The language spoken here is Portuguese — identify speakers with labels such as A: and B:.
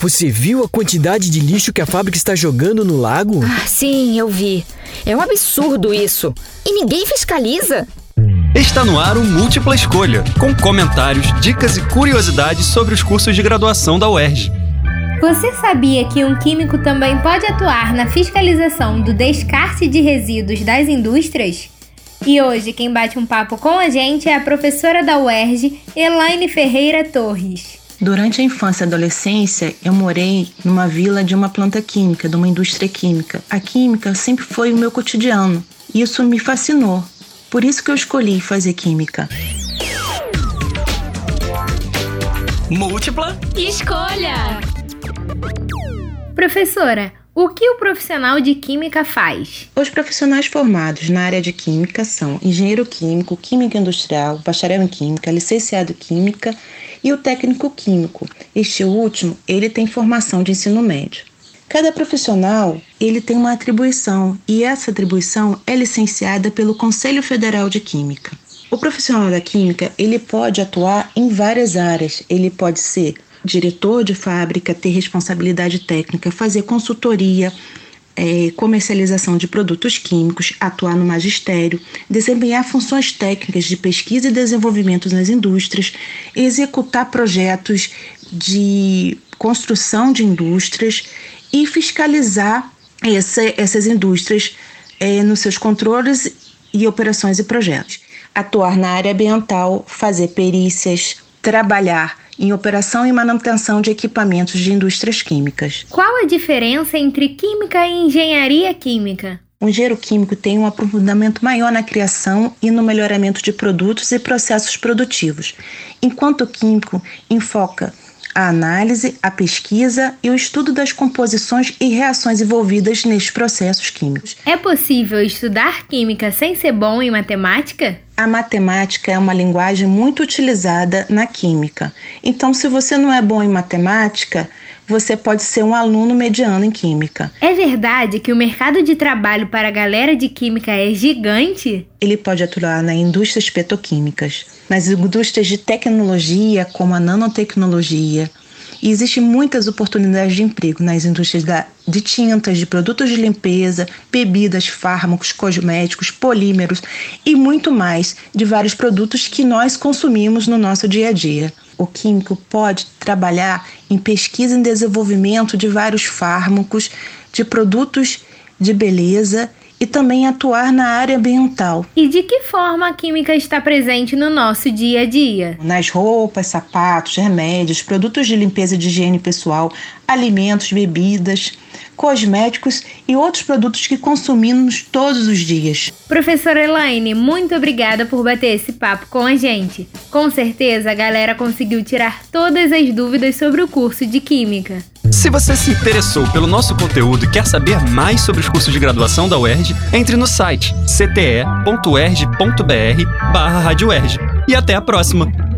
A: Você viu a quantidade de lixo que a fábrica está jogando no lago?
B: Ah, sim, eu vi. É um absurdo isso. E ninguém fiscaliza.
C: Está no ar o Múltipla Escolha, com comentários, dicas e curiosidades sobre os cursos de graduação da UERJ.
D: Você sabia que um químico também pode atuar na fiscalização do descarte de resíduos das indústrias? E hoje quem bate um papo com a gente é a professora da UERJ, Elaine Ferreira Torres.
E: Durante a infância e adolescência, eu morei numa vila de uma planta química, de uma indústria química. A química sempre foi o meu cotidiano. E isso me fascinou. Por isso que eu escolhi fazer química.
C: Múltipla
B: Escolha!
D: Professora, o que o profissional de química faz?
E: Os profissionais formados na área de química são engenheiro químico, química industrial, bacharel em química, licenciado em química e o técnico químico. Este último, ele tem formação de ensino médio. Cada profissional, ele tem uma atribuição e essa atribuição é licenciada pelo Conselho Federal de Química. O profissional da química, ele pode atuar em várias áreas. Ele pode ser diretor de fábrica, ter responsabilidade técnica, fazer consultoria, é, comercialização de produtos químicos, atuar no magistério, desempenhar funções técnicas de pesquisa e desenvolvimento nas indústrias, executar projetos de construção de indústrias e fiscalizar essa, essas indústrias é, nos seus controles e operações e projetos. Atuar na área ambiental, fazer perícias, trabalhar em operação e manutenção de equipamentos de indústrias químicas.
D: Qual a diferença entre química e engenharia química?
E: O engenheiro químico tem um aprofundamento maior na criação e no melhoramento de produtos e processos produtivos, enquanto o químico enfoca a análise, a pesquisa e o estudo das composições e reações envolvidas nestes processos químicos.
D: É possível estudar química sem ser bom em matemática?
E: A matemática é uma linguagem muito utilizada na química. Então, se você não é bom em matemática, você pode ser um aluno mediano em química.
D: É verdade que o mercado de trabalho para a galera de química é gigante?
E: Ele pode atuar nas indústrias petroquímicas, nas indústrias de tecnologia, como a nanotecnologia, e existem muitas oportunidades de emprego nas indústrias da, de tintas, de produtos de limpeza, bebidas, fármacos, cosméticos, polímeros e muito mais de vários produtos que nós consumimos no nosso dia a dia. O químico pode trabalhar em pesquisa e desenvolvimento de vários fármacos, de produtos de beleza e também atuar na área ambiental.
D: E de que forma a química está presente no nosso dia a dia?
E: Nas roupas, sapatos, remédios, produtos de limpeza e de higiene pessoal, alimentos, bebidas, cosméticos e outros produtos que consumimos todos os dias.
D: Professora Elaine, muito obrigada por bater esse papo com a gente. Com certeza a galera conseguiu tirar todas as dúvidas sobre o curso de Química.
C: Se você se interessou pelo nosso conteúdo e quer saber mais sobre os cursos de graduação da UERJ, entre no site cte.erj.br barra E até a próxima!